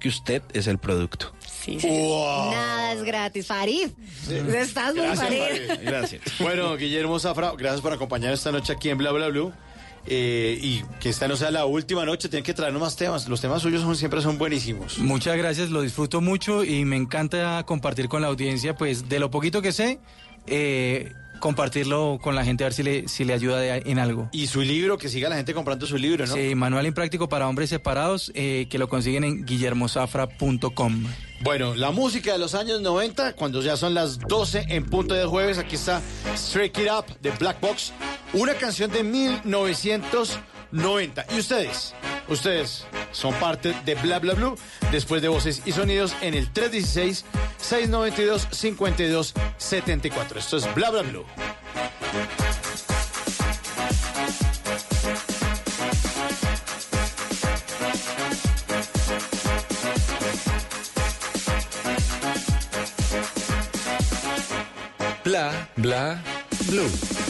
que usted es el producto. Sí, Nada es gratis, Farid. Estás muy Farid. Gracias. Bueno, Guillermo Zafra, gracias por acompañar esta noche aquí en Bla Bla Blue. Eh, y que esta no sea la última noche, tienen que traernos más temas. Los temas suyos son, siempre son buenísimos. Muchas gracias, lo disfruto mucho y me encanta compartir con la audiencia, pues de lo poquito que sé, eh, compartirlo con la gente a ver si le, si le ayuda en algo. Y su libro, que siga la gente comprando su libro, ¿no? Sí, Manual Impráctico para Hombres Separados, eh, que lo consiguen en guillermosafra.com. Bueno, la música de los años 90, cuando ya son las 12 en punto de jueves, aquí está Straight It Up de Black Box, una canción de 1990. ¿Y ustedes? Ustedes son parte de Bla Bla Blue, después de voces y sonidos en el 316-692-5274. Esto es Bla Bla Blue. Bla Bla Blue.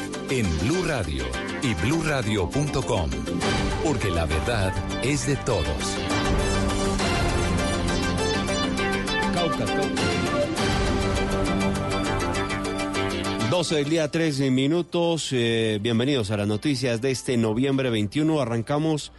en Blue Radio y bluradio.com, porque la verdad es de todos. Cauca, Cauca. 12 del día, 13 minutos. Eh, bienvenidos a las noticias de este noviembre 21. Arrancamos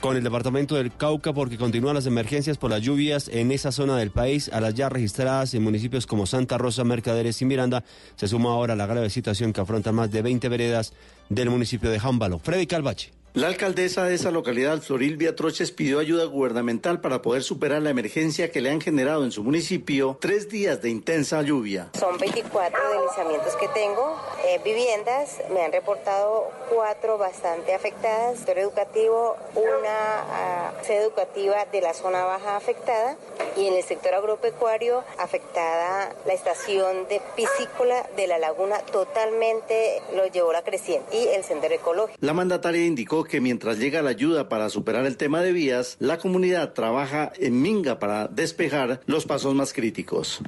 con el departamento del Cauca porque continúan las emergencias por las lluvias en esa zona del país. A las ya registradas en municipios como Santa Rosa, Mercaderes y Miranda se suma ahora la grave situación que afrontan más de 20 veredas del municipio de Jámbalo. Freddy Calvache. La alcaldesa de esa localidad, Florilvia Troches, pidió ayuda gubernamental para poder superar la emergencia que le han generado en su municipio tres días de intensa lluvia. Son 24 deslizamientos que tengo, eh, viviendas, me han reportado cuatro bastante afectadas, sector educativo, una uh, sede educativa de la zona baja afectada y en el sector agropecuario afectada la estación de piscícola de la laguna totalmente lo llevó la creciente y el sendero ecológico. La mandataria indicó que mientras llega la ayuda para superar el tema de vías, la comunidad trabaja en Minga para despejar los pasos más críticos.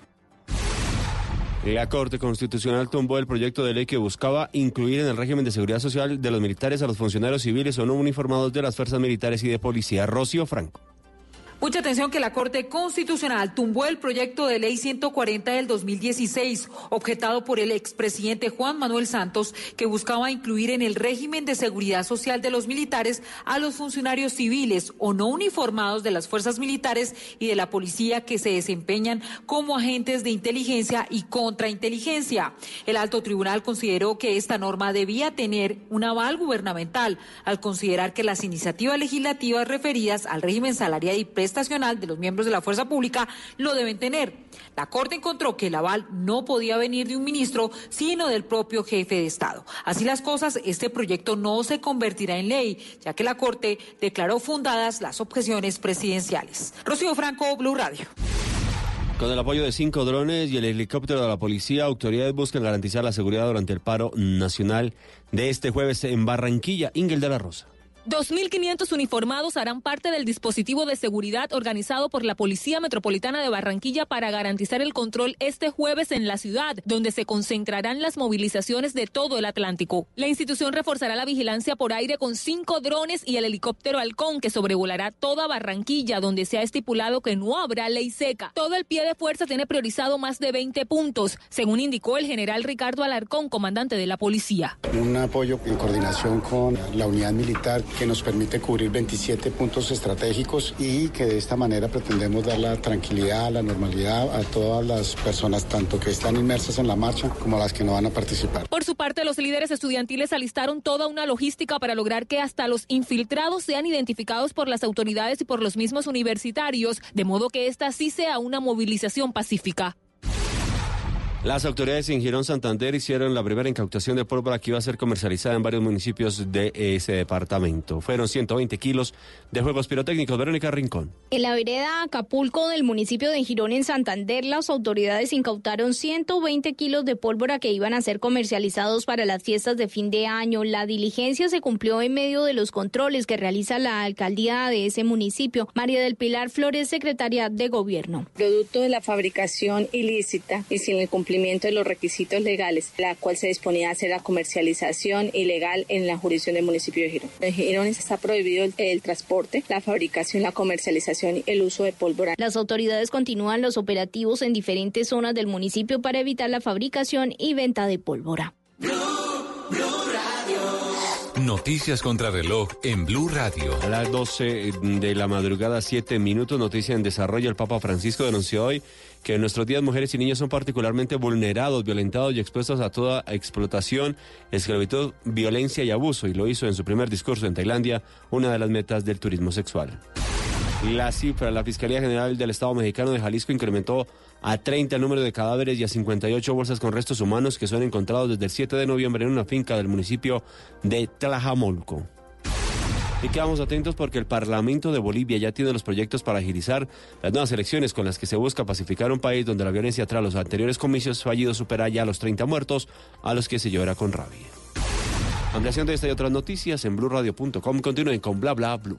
La Corte Constitucional tumbó el proyecto de ley que buscaba incluir en el régimen de seguridad social de los militares a los funcionarios civiles o no uniformados de las fuerzas militares y de policía. Rocío Franco. Mucha atención que la Corte Constitucional tumbó el proyecto de ley 140 del 2016, objetado por el expresidente Juan Manuel Santos, que buscaba incluir en el régimen de seguridad social de los militares a los funcionarios civiles o no uniformados de las fuerzas militares y de la policía que se desempeñan como agentes de inteligencia y contrainteligencia. El alto tribunal consideró que esta norma debía tener un aval gubernamental al considerar que las iniciativas legislativas referidas al régimen salarial y estacional de los miembros de la fuerza pública lo deben tener. La Corte encontró que el aval no podía venir de un ministro, sino del propio jefe de Estado. Así las cosas, este proyecto no se convertirá en ley, ya que la Corte declaró fundadas las objeciones presidenciales. Rocío Franco, Blue Radio. Con el apoyo de cinco drones y el helicóptero de la policía, autoridades buscan garantizar la seguridad durante el paro nacional de este jueves en Barranquilla. Ingel de la Rosa. 2.500 uniformados harán parte del dispositivo de seguridad organizado por la Policía Metropolitana de Barranquilla para garantizar el control este jueves en la ciudad, donde se concentrarán las movilizaciones de todo el Atlántico. La institución reforzará la vigilancia por aire con cinco drones y el helicóptero Halcón que sobrevolará toda Barranquilla, donde se ha estipulado que no habrá ley seca. Todo el pie de fuerza tiene priorizado más de 20 puntos, según indicó el general Ricardo Alarcón, comandante de la policía. Un apoyo en coordinación con la unidad militar que nos permite cubrir 27 puntos estratégicos y que de esta manera pretendemos dar la tranquilidad, la normalidad a todas las personas, tanto que están inmersas en la marcha como a las que no van a participar. Por su parte, los líderes estudiantiles alistaron toda una logística para lograr que hasta los infiltrados sean identificados por las autoridades y por los mismos universitarios, de modo que esta sí sea una movilización pacífica. Las autoridades en Girón Santander hicieron la primera incautación de pólvora que iba a ser comercializada en varios municipios de ese departamento. Fueron 120 kilos de juegos pirotécnicos. Verónica Rincón. En la vereda Acapulco del municipio de Girón en Santander, las autoridades incautaron 120 kilos de pólvora que iban a ser comercializados para las fiestas de fin de año. La diligencia se cumplió en medio de los controles que realiza la alcaldía de ese municipio. María del Pilar Flores, secretaria de Gobierno. Producto de la fabricación ilícita y sin el cumplimiento de los requisitos legales, la cual se disponía a hacer la comercialización ilegal en la jurisdicción del municipio de Girón. En Girón está prohibido el, transporte, la fabricación, la comercialización y el uso de pólvora. Las autoridades continúan los operativos en diferentes zonas del municipio para evitar la fabricación y venta de pólvora. Noticias contra reloj en Blue Radio. A las 12 de la madrugada, 7 minutos, noticia en desarrollo. El Papa Francisco denunció hoy que en nuestros días mujeres y niños son particularmente vulnerados, violentados y expuestos a toda explotación, esclavitud, violencia y abuso, y lo hizo en su primer discurso en Tailandia, una de las metas del turismo sexual. La cifra, la Fiscalía General del Estado Mexicano de Jalisco incrementó a 30 el número de cadáveres y a 58 bolsas con restos humanos que son encontrados desde el 7 de noviembre en una finca del municipio de Tlajamolco. Y quedamos atentos porque el Parlamento de Bolivia ya tiene los proyectos para agilizar las nuevas elecciones con las que se busca pacificar un país donde la violencia tras los anteriores comicios fallidos supera ya los 30 muertos, a los que se llora con rabia. Ampliación de esta y otras noticias en blurradio.com. Continúen con bla bla blue.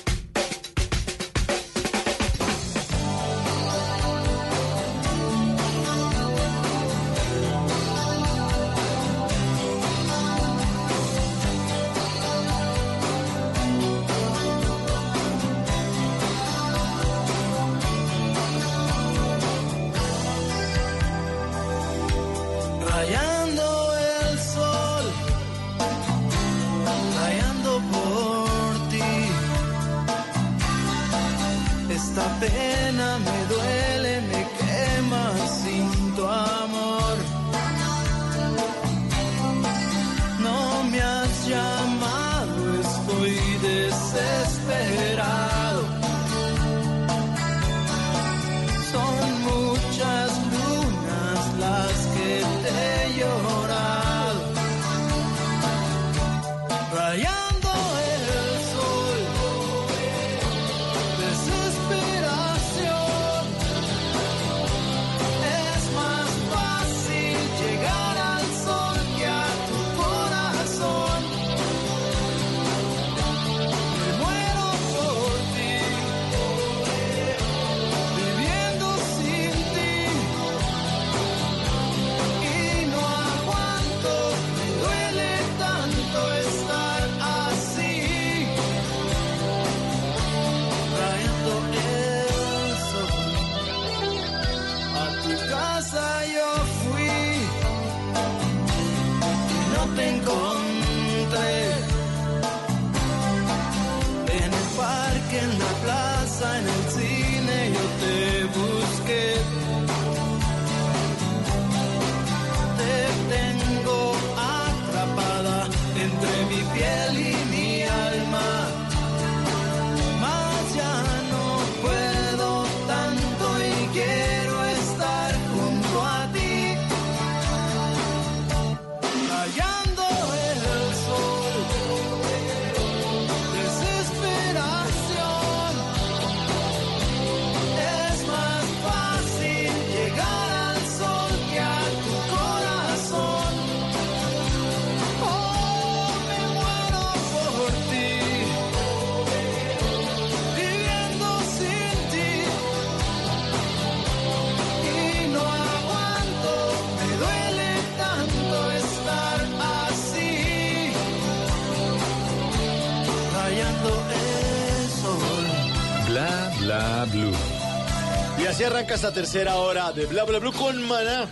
Así arranca esta tercera hora de Bla Bla Blue con Maná.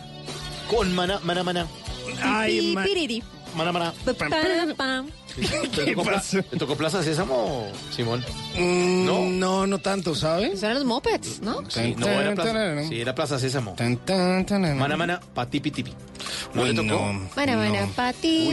Con Maná, Maná, Maná. Pi- piriri. Maná, Maná. ¿Te tocó, pla- ¿Te tocó Plaza Sésamo, Simón? no, no, no tanto, ¿sabes? Son los mopeds, ¿no? Sí, no, era Plaza, sí, era Plaza Sésamo. Maná, Maná, patipi, tipi. ¿No le Uy, tocó? no. Bueno, bueno, pati,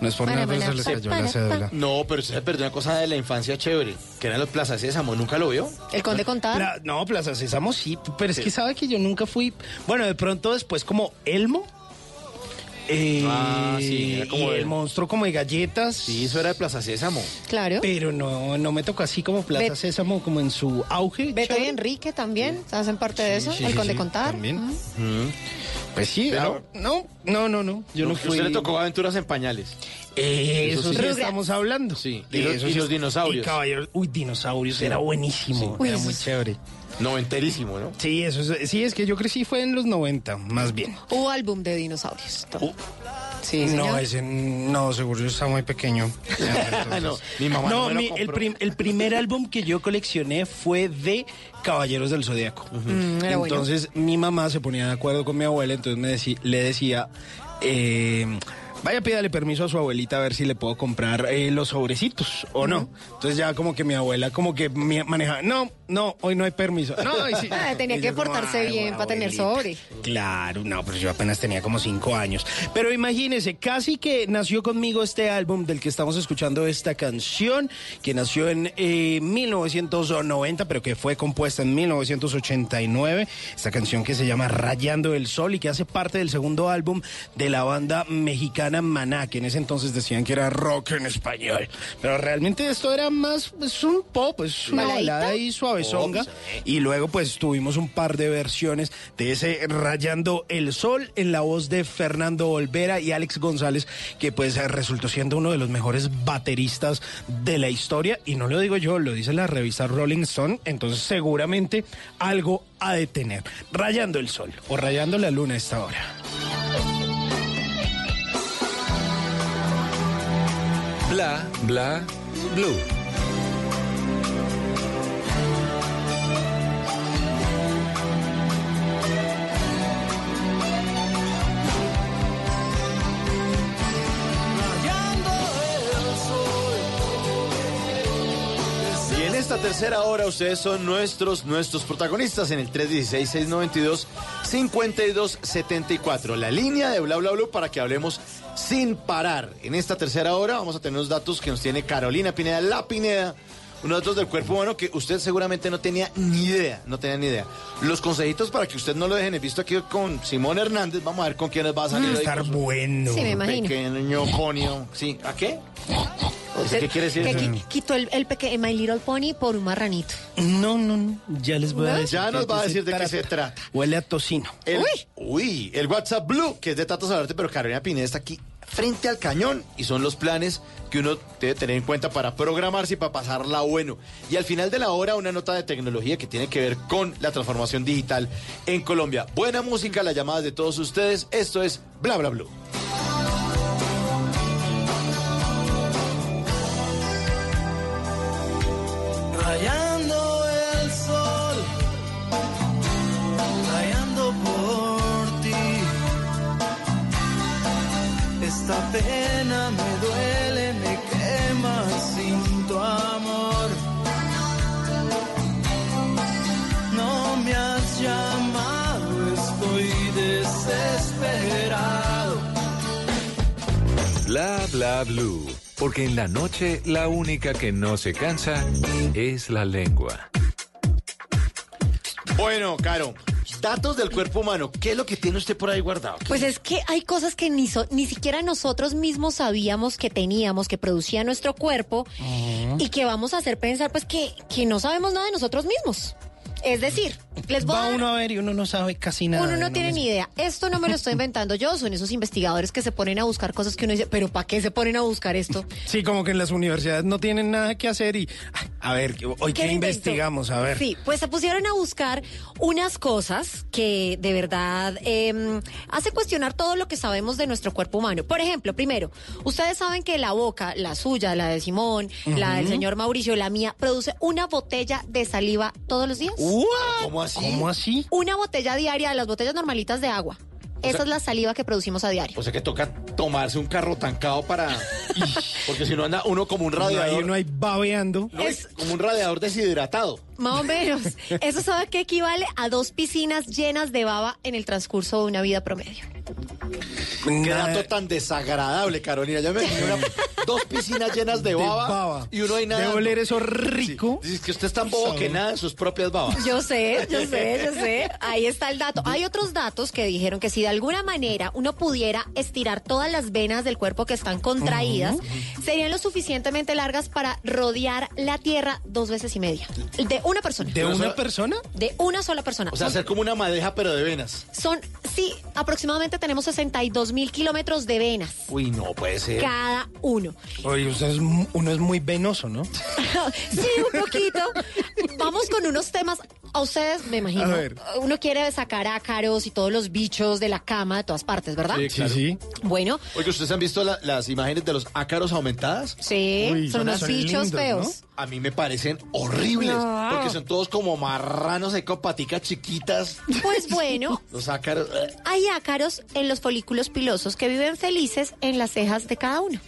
no es por nada, pero se les cayó la cédula. No, pero usted se perdió una cosa de la infancia chévere, que eran los Plaza Sésamo. ¿Nunca lo vio? El conde contar. Pla- no, Plaza Sésamo sí, pero es que sabe que yo nunca fui. Bueno, de pronto después como Elmo. Eh, Ah, sí, era como y el monstruo como de galletas. Sí, eso era de Plaza Sésamo. Claro. Pero no, no me tocó así como Plaza Bet- Sésamo, como en su auge. Beto y. Enrique también hacen parte de eso. sí, el sí, conde sí, contar. también. Pues sí, Pero- ah, no, no, no, no. Yo no ¿A fui. usted le tocó aventuras en pañales. Eh, eso, sí, sí. estamos hablando. Sí. De Y los- eso y sí. los dinosaurios. Y caballeros. Uy, dinosaurios, Sí. era buenísimo. Uy, era muy sí. chévere. Noventerísimo, ¿no? Sí, eso es, sí, es que yo crecí fue en los 90, más bien. Hubo álbum de dinosaurios. Uh. Sí, no, ese no, seguro yo estaba muy pequeño. no, mi mamá no, No, me lo mi- el, compró. prim- el primer álbum que yo coleccioné fue de Caballeros del Zodíaco. Mm, era bueno. Entonces mi mamá se ponía de acuerdo con mi abuela, entonces me le decía, eh, vaya pídale permiso a su abuelita a ver si le puedo comprar eh, los sobrecitos o no. Entonces ya como que mi abuela como que me manejaba, no, no, hoy no hay permiso. No, y sí. Ah, tenía Y que como, portarse "Ay, bien para tener abuelita". sobre. Claro, no, pero yo apenas tenía como cinco años. Pero imagínese, casi que nació conmigo este álbum del que estamos escuchando esta canción, que nació en eh, 1990, pero que fue compuesta en 1989. Esta canción que se llama Rayando el Sol y que hace parte del segundo álbum de la banda mexicana Maná, que en ese entonces decían que era rock en español. Pero realmente esto era más, es un pop, es una y suavezonga. Y luego pues tuvimos un par de versiones de ese Rayando el Sol en la voz de Fernando Olvera y Alex González, que pues resultó siendo uno de los mejores bateristas de la historia. Y no lo digo yo, lo dice la revista Rolling Stone, entonces seguramente algo ha de tener. Rayando el Sol o Rayando la Luna a esta hora. Bla bla blue. Esta tercera hora ustedes son nuestros, nuestros protagonistas en el 316-692-5274. La línea de Bla Bla Blue para que hablemos sin parar. En esta tercera hora vamos a tener unos datos que nos tiene Carolina Pineda, la Pineda. Unos datos del cuerpo humano que usted seguramente no tenía ni idea, no tenía ni idea. Los consejitos para que usted no lo dejen en visto aquí con Simón Hernández. Vamos a ver con quiénes va a salir. Mm, hoy estar bueno. Sí, me imagino. Pequeño conio. Sí, ¿a qué? ¿Qué quiere decir Que eso? qui- quitó el, el peque- My Little Pony por un marranito. No, no, no. Ya les voy a decir. Ya nos va a decir de qué se trata. Huele a tocino. El, uy. el WhatsApp Blue, que es de Tato Salarte, pero Carolina Pineda está aquí frente al cañón y son los planes que uno debe tener en cuenta para programarse y para pasarla bueno. Y al final de la hora, una nota de tecnología que tiene que ver con la transformación digital en Colombia. Buena música, las llamadas de todos ustedes. Esto es Bla Bla Blue. Esta pena me duele, me quema sin tu amor. No me has llamado, estoy desesperado. Bla bla blue. Porque en la noche la única que no se cansa es la lengua. Bueno, Caro, datos del cuerpo humano. ¿Qué es lo que tiene usted por ahí guardado? Pues es que hay cosas que ni, so- ni siquiera nosotros mismos sabíamos que teníamos, que producía nuestro cuerpo y que vamos a hacer pensar pues que, que no sabemos nada de nosotros mismos. Es decir, les voy a Va dar- uno a ver y uno no sabe casi nada. Uno no tiene ni idea. Esto no me lo estoy inventando yo, son esos investigadores que se ponen a buscar cosas que uno dice, pero ¿para qué se ponen a buscar esto? Sí, como que en las universidades no tienen nada que hacer y. A ver, hoy qué, investigamos, a ver. Sí, pues se pusieron a buscar unas cosas que de verdad eh, hace cuestionar todo lo que sabemos de nuestro cuerpo humano. Por ejemplo, primero, ustedes saben que la boca, la suya, la de Simón, la del señor Mauricio, la mía, produce una botella de saliva todos los días. ¿Cómo así? ¿Cómo así? Una botella diaria de las botellas normalitas de agua. Esa es la saliva que producimos a diario. O sea que toca tomarse un carro tancado para... Porque si no anda uno como un Uno ahí, radiador... uno ahí babeando. No, como un radiador deshidratado. Más o menos. Eso sabe que equivale a dos piscinas llenas de baba en el transcurso de una vida promedio. Qué dato tan desagradable, Carolina. Ya me una- dos piscinas llenas de De baba, y uno ahí nada. De oler eso rico. Dices que usted es tan bobo que nada en sus propias babas. Yo sé, yo sé, yo sé. Ahí está el dato. Hay otros datos que dijeron que si de alguna manera uno pudiera estirar todas las venas del cuerpo que están contraídas, serían lo suficientemente largas para rodear la Tierra dos veces y media. De una persona. ¿De una persona? De una sola persona. O sea, hacer como una madeja, pero de venas. Son, sí, aproximadamente tenemos 62 mil kilómetros de venas. Uy, no puede ser. Cada uno. Oye, usted es uno es muy venoso, ¿no? sí, un poquito. Vamos con unos temas. A ustedes, me imagino, A ver. uno quiere sacar ácaros y todos los bichos de la cama de todas partes, ¿verdad? Sí, claro. sí. Bueno, Oye, ¿ustedes han visto la- las imágenes de los ácaros aumentadas? sí, Uy, son son unos bichos lindos, feos. A mí me parecen horribles. No. Porque son todos como marranos, con paticas chiquitas. Pues bueno, Los ácaros. eh. hay ácaros en los folículos pilosos que viven felices en las cejas de cada uno.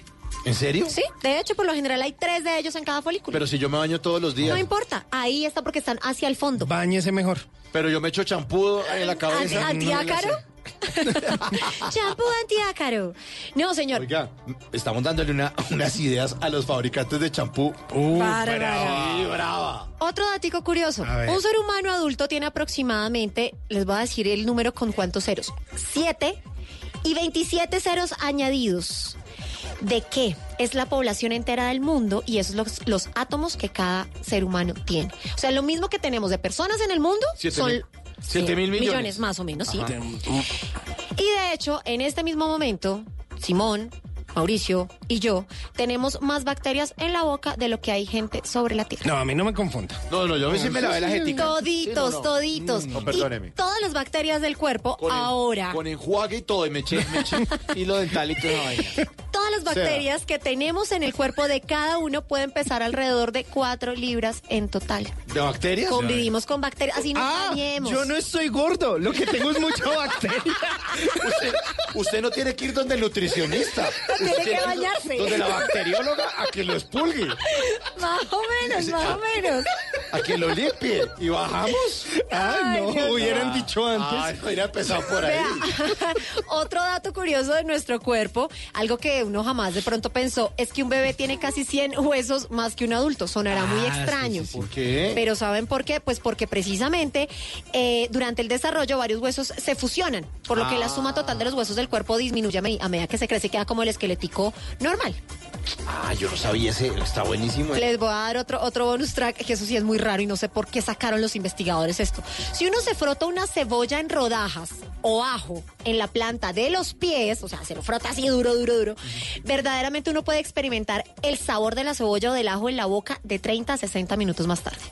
¿En serio? Sí, de hecho, por lo general hay tres de ellos en cada folículo. Pero si yo me baño todos los días. no importa, ahí está porque están hacia el fondo. Báñese mejor. Pero yo me echo champú en la cabeza. ¿Anti- ¿Antiácaro? Champú antiácaro. No, señor. Oiga, estamos dándole una- unas ideas a los fabricantes de champú. Brava. Otro datico curioso. Un ser humano adulto tiene aproximadamente, les voy a decir el número con cuántos ceros. Siete y 27 ceros añadidos. ¿De qué? Es la población entera del mundo y esos son los, los átomos que cada ser humano tiene. O sea, lo mismo que tenemos de personas en el mundo Siete son mil- siete mil millones. más o menos, sí. Y de hecho, en este mismo momento, Simón, Mauricio y yo tenemos más bacterias en la boca de lo que hay gente sobre la Tierra. No, a mí no me confunda. No, no, yo a mí sí me lavé la jetica. Toditos, Sí, no, no. toditos. No, perdóneme. Y todas las bacterias del cuerpo Con en- ahora. con enjuague y todo, y me eché, me eché hilo dental y toda vaina. Todas las bacterias que tenemos en el cuerpo de cada uno pueden pesar alrededor de 4 libras en total. ¿De bacterias? Convivimos con bacterias, así nos Ah, dañemos. yo no estoy gordo, lo que tengo es mucha bacteria. Usted, usted no tiene que ir donde el nutricionista. Tiene Usted que ir Donde la bacterióloga a que lo expulgue, Más o menos, más o menos. a que lo limpie. Y bajamos. Ay, no, Dios hubieran dicho antes. Ay, no hubiera empezado por ahí. Vea, otro dato curioso de nuestro cuerpo, algo que uno jamás de pronto pensó, es que un bebé tiene casi 100 huesos más que un adulto. Sonará muy Ah, extraño. ¿Por qué? Pero ¿saben por qué? Pues porque precisamente eh, durante el desarrollo varios huesos se fusionan, por lo que la suma total de los huesos del cuerpo disminuye a, me- a medida que se crece queda como el esquelético normal. Ah, yo no sabía ese. Está buenísimo. Les voy a dar otro, otro bonus track, que eso sí es muy raro y no sé por qué sacaron los investigadores esto. Si uno se frota una cebolla en rodajas o ajo en la planta de los pies, o sea, se lo frota así duro, duro, duro, verdaderamente uno puede experimentar el sabor de la cebolla o del ajo en la boca de 30 a 60 minutos más tarde.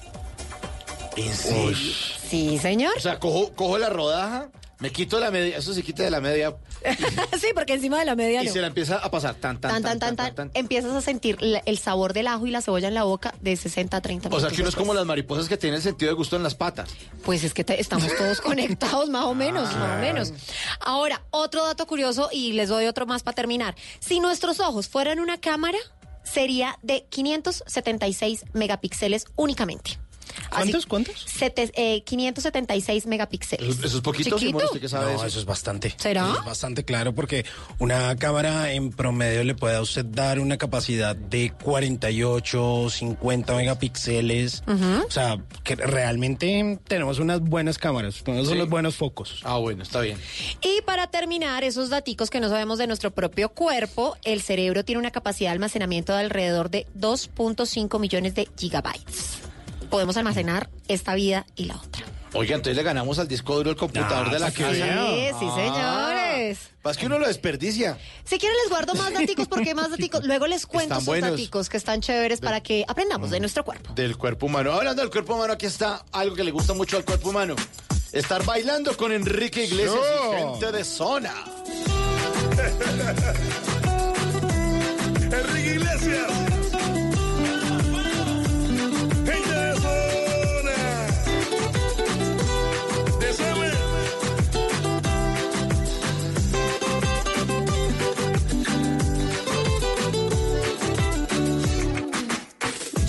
¿En serio? Sí, señor. O sea, cojo, cojo la rodaja, me quito la media, eso se quita de la media sí, porque encima de la media y no. se la empieza a pasar tan, tan, Tan, tan, tan, tan, empiezas a sentir el sabor del ajo y la cebolla en la boca de 60 a 30 O minutos. sea, que uno es como las mariposas que tienen el sentido de gusto en las patas. Pues es que te- estamos todos conectados, más o menos, más o menos. Ahora, otro dato curioso y les doy otro más para terminar. Si nuestros ojos fueran una cámara, sería de 576 megapíxeles únicamente. Así- ¿Cuántos? ¿Cuántos? sete- eh, 576 megapíxeles. Eso, eso es poquito, Chiquito. Simón, ¿usted qué sabe de No, eso? eso es bastante. ¿Será? Eso Es bastante claro porque una cámara en promedio le puede a usted dar una capacidad de 48, 50 megapíxeles. O sea, que realmente tenemos unas buenas cámaras, tenemos Sí. unos buenos focos. Ah, bueno, está bien. Y para terminar, esos daticos que no sabemos de nuestro propio cuerpo, el cerebro tiene una capacidad de almacenamiento de alrededor de 2.5 millones de gigabytes. Podemos almacenar esta vida y la otra. Oiga, entonces le ganamos al disco duro el computador Ah, de la que casa. Sí, sí, señores. Pues que uno lo desperdicia. Si quieren les guardo más daticos porque más daticos. Luego les cuento Están esos daticos que están chéveres para que aprendamos de nuestro cuerpo. Del cuerpo humano. Hablando del cuerpo humano, aquí está algo que le gusta mucho al cuerpo humano. Estar bailando con Enrique Iglesias y gente de zona. Enrique Iglesias.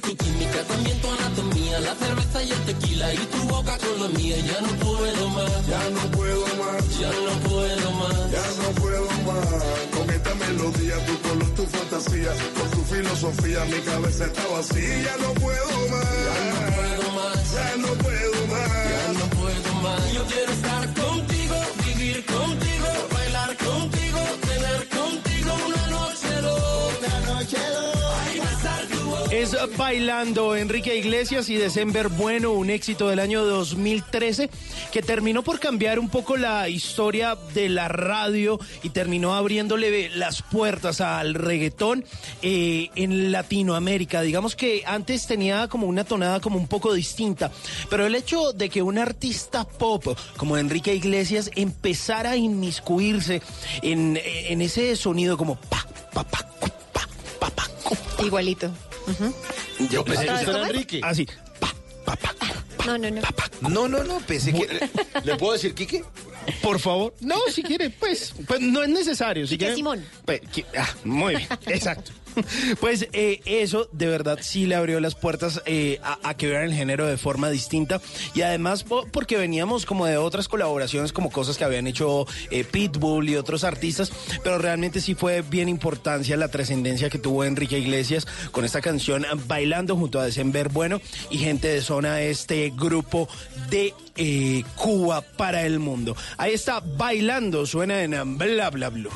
Tu química, también tu anatomía, la cerveza y el tequila y tu boca con la mía, ya no puedo más, Ya no puedo más. ya no puedo más. Ya no puedo más con esta melodía, tu color, tu fantasía, con tu filosofía, mi cabeza está vacía. Ya no puedo más, Ya no puedo más, ya no puedo ya más. no puedo más. Yo quiero estar contigo, vivir contigo, bailar contigo Es Bailando Enrique Iglesias y December Bueno, un éxito del año 2013 que terminó por cambiar un poco la historia de la radio y terminó abriéndole las puertas al reggaetón eh, en Latinoamérica. Digamos que antes tenía como una tonada como un poco distinta, pero el hecho de que un artista pop como Enrique Iglesias empezara a inmiscuirse en, ese sonido como pa, pa, pa, cu, Yo pensé que ¿Otra usted vez era? Enrique. así. No, no, no. No, no, no, pensé que... ¿Le puedo decir Quique? Por favor. No, si quiere, pues, pues no es necesario. Si Quique quiere, Simón. pues, ah, muy bien, exacto. Pues eh, eso de verdad sí le abrió las puertas eh, a, que vieran el género de forma distinta y además po- porque veníamos como de otras colaboraciones como cosas que habían hecho eh, Pitbull y otros artistas, pero realmente sí fue bien importancia la trascendencia que tuvo Enrique Iglesias con esta canción Bailando junto a December Bueno y gente de zona este grupo de Cuba para el mundo. Ahí está Bailando, suena en Bla Bla Blue.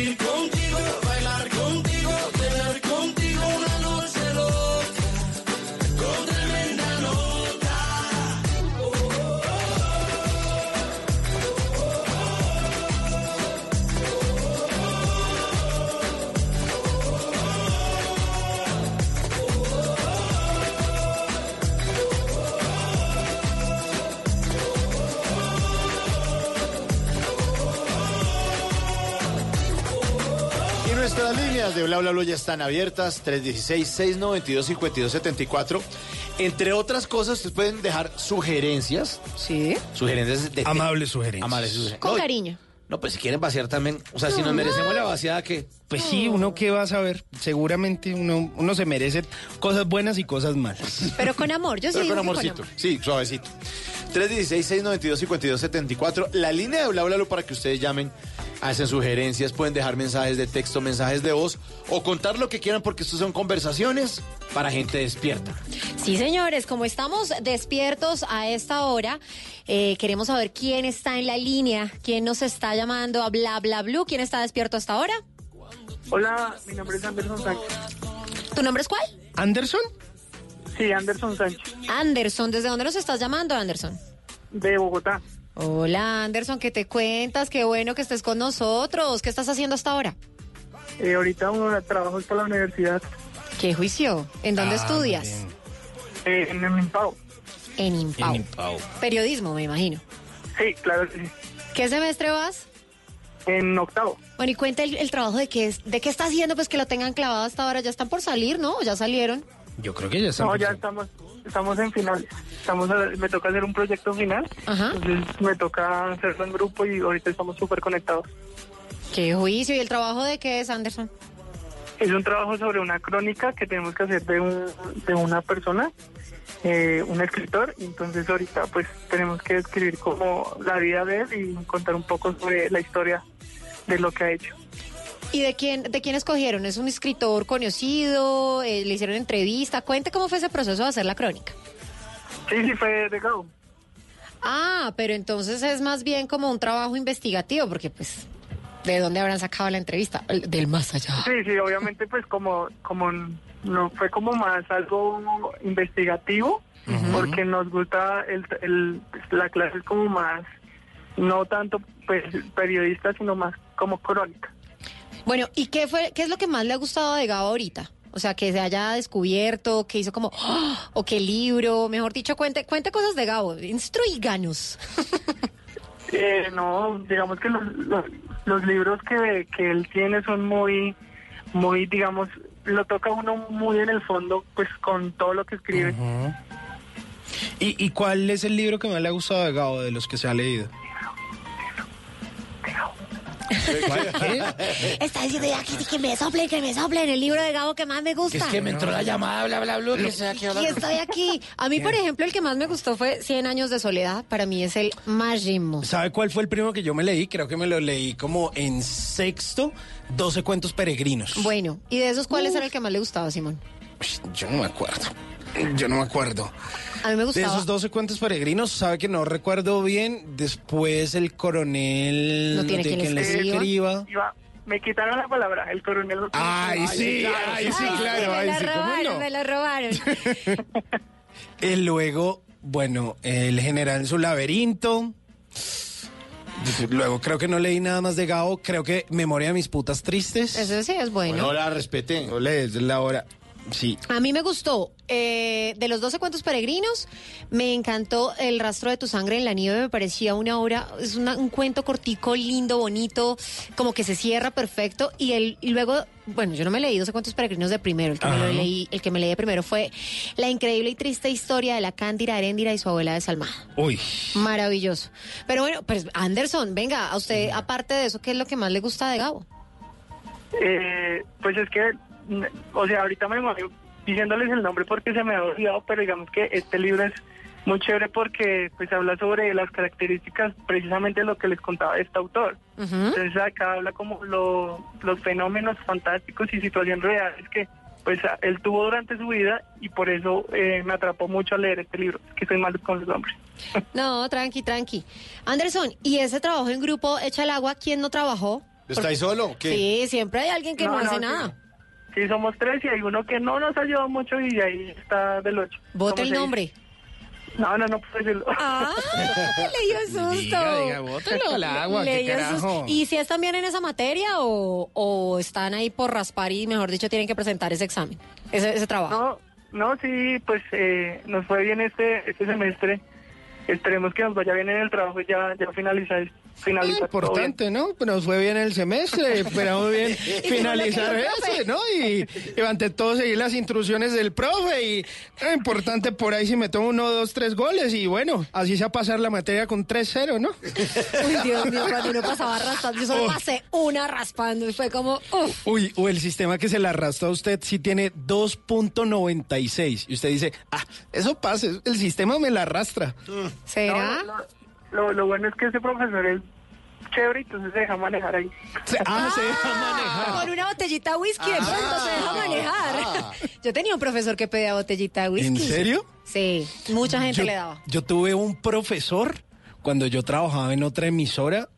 Vivir contigo, bailar contigo, tener contigo líneas de Bla Bla Bla ya están abiertas, 316-692-5274. Entre otras cosas, ustedes pueden dejar sugerencias. Sí. Sugerencias de... Amables sugerencias. Amables sugerencias. Con No, cariño. No, pues si quieren vaciar también, o sea, si nos merecemos la vaciada, ¿qué? Pues sí, uno qué va a saber. Seguramente uno, uno se merece cosas buenas y cosas malas. Pero con amor, yo sí Pero con que amorcito. amor. Sí, suavecito. 316-692-5274. La línea de Bla Bla Bla para que ustedes llamen, hacen sugerencias, pueden dejar mensajes de texto, mensajes de voz o contar lo que quieran porque estos son conversaciones para gente despierta. Sí, señores, como estamos despiertos a esta hora, eh, queremos saber quién está en la línea, quién nos está llamando a bla bla blue, quién está despierto hasta ahora. Hola, mi nombre es Anderson Sánchez. ¿Tu nombre es cuál? ¿Anderson? Sí, Anderson Sánchez, Anderson, ¿desde dónde nos estás llamando, Anderson? de Bogotá. Hola, Anderson, ¿qué te cuentas? Qué bueno que estés con nosotros. ¿Qué estás haciendo hasta ahora? Eh, ahorita uno trabajo para la universidad. ¿Qué juicio? ¿En dónde Ah, estudias? Eh, en el Impao. En Impau. Periodismo, me imagino. Sí, claro que sí. ¿Qué semestre vas? En octavo. Bueno, y cuenta el, el trabajo de qué es, de qué está haciendo, pues que lo tengan clavado hasta ahora. Ya están por salir, ¿no? ¿O Ya salieron. Yo creo que ya está. No, ya estamos, estamos en finales. Estamos a- me toca hacer un proyecto final. Entonces me toca hacerlo en grupo y ahorita estamos súper conectados. ¿Qué juicio? ¿Y el trabajo de qué es, Anderson? Es un trabajo sobre una crónica que tenemos que hacer de, un, de una persona, eh, un escritor, entonces ahorita pues tenemos que escribir como la vida de él y contar un poco sobre la historia de lo que ha hecho. ¿Y de quién, de quién escogieron? ¿Es un escritor conocido? Eh, ¿Le hicieron entrevista? Cuente cómo fue ese proceso de hacer la crónica. Sí, sí, fue de Gao. Ah, pero entonces es más bien como un trabajo investigativo, porque pues, ¿de dónde habrán sacado la entrevista? El- Del más allá. Sí, sí, obviamente pues como, como no fue como más algo investigativo, porque nos gusta el, el- la clase es como más, no tanto pues periodista, sino más como crónica. Bueno, ¿y qué fue, qué es lo que más le ha gustado de Gabo ahorita? O sea, que se haya descubierto, que hizo como, ¡ah! o qué libro, mejor dicho, cuente, cuente cosas de Gabo, instruíganos. Eh, no, digamos que los, los, los libros que, que él tiene son muy, muy, digamos, lo toca uno muy en el fondo, pues con todo lo que escribe. ¿Y, ¿Y cuál es el libro que más le ha gustado de Gabo de los que se ha leído? Está diciendo ya que, que me soplen, que me soplen el libro de Gabo que más me gusta. Es que me entró la llamada, bla, bla, bla, que estoy aquí Y estoy aquí. A mí, por ejemplo, el que más me gustó fue 100 años de soledad. Para mí es el más ritmo. ¿Sabe cuál fue el primero que yo me leí? Creo que me lo leí como en sexto, 12 cuentos peregrinos. Bueno, ¿y de esos cuáles era el que más le gustaba, Simón? Yo no me acuerdo. Yo no me acuerdo. A mí me De gustaba. esos 12 cuentos peregrinos, sabe que no recuerdo bien. Después el coronel. No tiene quien le escriba. escriba. Iba- me quitaron la palabra, el coronel. Ay, sí, ay, sí, claro, me la sí, ¿cómo robaron, no? me la robaron. Y luego, bueno, el general en su laberinto. Luego creo que no leí nada más de Gao. Creo que Memoria de mis putas tristes. Eso sí es bueno. Bueno, la respeté. No lees la hora. Sí. A mí me gustó. eh, de los 12 cuentos peregrinos, me encantó El rastro de tu sangre en la nieve. Me parecía una obra, es una- un cuento cortico, lindo, bonito, como que se cierra perfecto. Y, el, y luego, bueno, yo no me leí 12 cuentos peregrinos de primero. El que, me leí, el que me leí de primero fue La increíble y triste historia de la Cándida Aréndira y su abuela desalmada. Uy. Maravilloso. Pero bueno, pues Anderson, venga, a usted, aparte de eso, ¿qué es lo que más le gusta de Gabo? Eh, pues es que, o sea, ahorita me voy diciéndoles el nombre porque se me ha olvidado, pero digamos que este libro es muy chévere porque pues habla sobre las características precisamente de lo que les contaba este autor. Entonces acá habla como lo- los fenómenos fantásticos y situaciones reales que pues él tuvo durante su vida y por eso eh, me atrapó mucho a leer este libro, que soy malo con los nombres. No, tranqui, tranqui. Anderson, ¿y ese trabajo en grupo Echa el Agua, quién no trabajó? ¿Está ahí solo? ¿Qué? Sí, siempre hay alguien que no, hace. Sí, somos tres y hay uno que no nos ayudó mucho y ahí está del ocho. Vote Somos el seis. nombre. No, no, no puedo decirlo. Ah, le dio susto. Diga, diga, al agua, Le qué dio carajo. susto. ¿Y si están bien en esa materia o, o están ahí por raspar y, mejor dicho, tienen que presentar ese examen, ese, ese trabajo? No, no, sí, pues eh, nos fue bien este este semestre. Esperemos que nos vaya bien en el trabajo y ya, ya finalizar, finalizar todo bien. Importante, ¿no? Nos fue bien el semestre, esperamos bien finalizar ese, ¿no? Y, y ante todo seguir las instrucciones del profe y eh, importante por ahí si me tomo uno, dos, tres goles y bueno, así se va a pasar la materia con 3-0, ¿no? Uy, Dios mío, cuando uno pasaba raspando, yo solo Oh. pasé una raspando y fue como, uff. Uy, o el sistema que se le arrastra a usted sí tiene 2.96 y usted dice, ah, eso pasa, el sistema me la arrastra. ¿Será? No, lo, lo- lo bueno es que ese profesor es chévere y entonces se deja manejar ahí. ah, se deja manejar. Con una botellita de whisky de pronto se deja manejar. Yo tenía un profesor que pedía botellita de whisky. ¿En serio? Sí, mucha gente yo, le daba. Yo tuve un profesor cuando yo trabajaba en otra emisora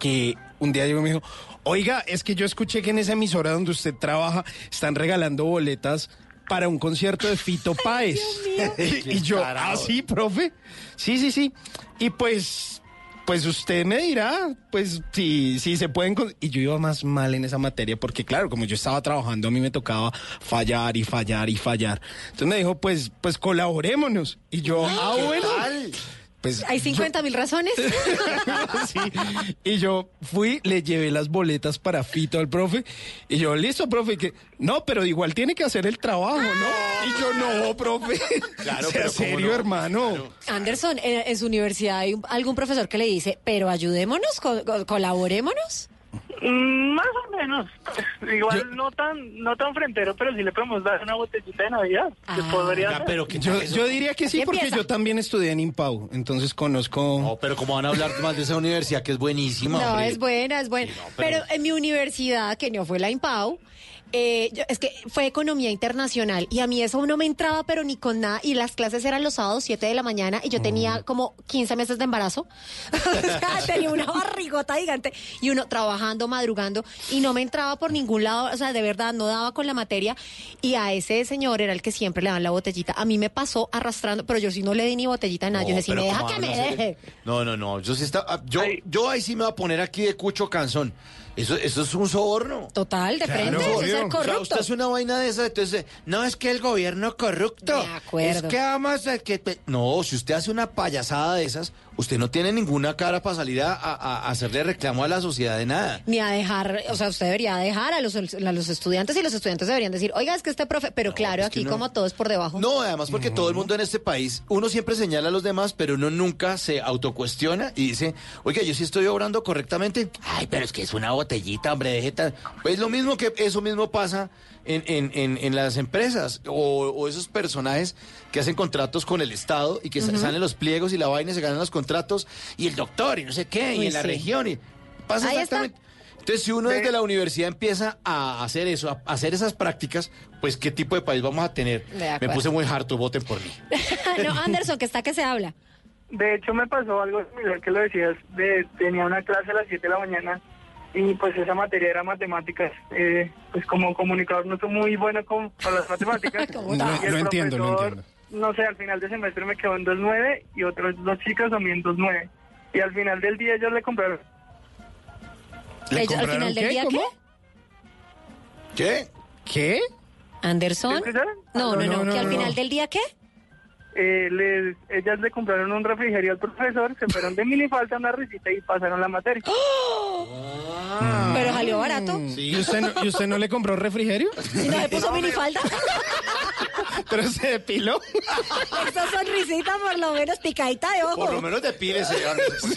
que un día llegó y me dijo, oiga, es que yo escuché que en esa emisora donde usted trabaja están regalando boletas para un concierto de Fito Páez. y, y yo, ah, sí, profe. Sí, sí, sí. Y pues, pues usted me dirá, pues si, si se pueden... con- Y yo iba más mal en esa materia porque, claro, como yo estaba trabajando, a mí me tocaba fallar y fallar y fallar. Entonces me dijo, pues, pues colaborémonos. Y yo, ah, bueno. Pues Hay 50 mil razones. Sí. Y yo fui, le llevé las boletas para Fito al profe. Y yo, listo, profe. Y que, no, pero igual tiene que hacer el trabajo, ¿no? Y yo, no, profe. Claro, Sea pero ¿cómo serio, no? hermano. Anderson, en, en su universidad hay un- algún profesor que le dice, pero ayudémonos, co- co- colaborémonos. Mm, Más o menos. Igual no tan no tan frentero, pero sí le podemos dar una botellita de Navidad. que podría Ya, pero que Yo, yo diría que sí, porque empieza. yo también estudié en Impau. Entonces conozco. No, pero como van a hablar más de esa universidad que es buenísima, No, hombre? es buena, es buena. pero... pero- en mi universidad, que no fue la IMPAU, eh, yo- es que fue economía internacional y a mí eso no me entraba, pero ni con nada. Y las clases eran los sábados, 7 de la mañana, y yo tenía como 15 meses de embarazo. o sea, tenía una barrigota gigante y uno trabajando, madrugando, y no me entraba por ningún lado. O sea, de verdad, no daba con la materia. Y a ese señor era el que siempre le daban la botellita. A mí me pasó arrastrando, pero yo sí no le di ni botellita de nada. yo No, dije, si pero me deja ¿cómo que me a deje. No, no, no. Yo sí está, yo, yo ahí sí me voy a poner aquí de cucho canzón. Eso, eso es un soborno. Total, de frente, eso es ser O sea, corrupto. usted hace una vaina de esa, entonces, no, es que el gobierno corrupto. De acuerdo. Es que vamos a que... pe-". No, si usted hace una payasada de esas, usted no tiene ninguna cara para salir a, a- a hacerle reclamo a la sociedad de nada. ni a dejar, o sea, usted debería dejar a los, a los estudiantes y los estudiantes deberían decir, oiga, es que este profe, pero claro, es que aquí no. como todo es por debajo. No, además porque todo el mundo en este país, uno siempre señala a los demás, pero uno nunca se autocuestiona y dice, oiga, yo sí estoy obrando correctamente. Ay, pero es que es una botellita, hombre, tal". Pues lo mismo que eso mismo pasa en, en, en, en las empresas o, o esos personajes que hacen contratos con el Estado y que salen los pliegos y la vaina y se ganan los contratos y el doctor y no sé qué y en la región y pasa Ahí está. exactamente. Entonces, si uno desde la universidad empieza a hacer eso, a hacer esas prácticas, pues qué tipo de país vamos a tener. Me puse muy harto, voten por mí. no, Anderson, que está que se habla. De hecho, me pasó algo similar que lo decías. De, tenía una clase a las 7 de la mañana y pues esa materia era matemáticas. Eh, pues como comunicador no soy muy bueno con, con las matemáticas. No, lo entiendo, lo entiendo. No sé, al final de semestre me quedó en 2.9 y otros dos chicos también 2.9. Y al final del día ellos le compraron. ¿Le Ellos, al compraron final del qué? día, ¿Cómo? ¿Qué? ¿Qué? ¿qué? ¿Anderson? No, no, no, No, no, que al no, final no. del día, ¿qué? Eh, les, ellas le compraron un refrigerio al profesor, se fueron de minifalta una risita y pasaron la materia. Pero salió barato. ¿Y, usted no, ¿Y usted no le compró refrigerio? ¿Y no se puso minifalda? pero se depiló. Esa sonrisita por lo menos picadita de ojo. Por lo menos depílese,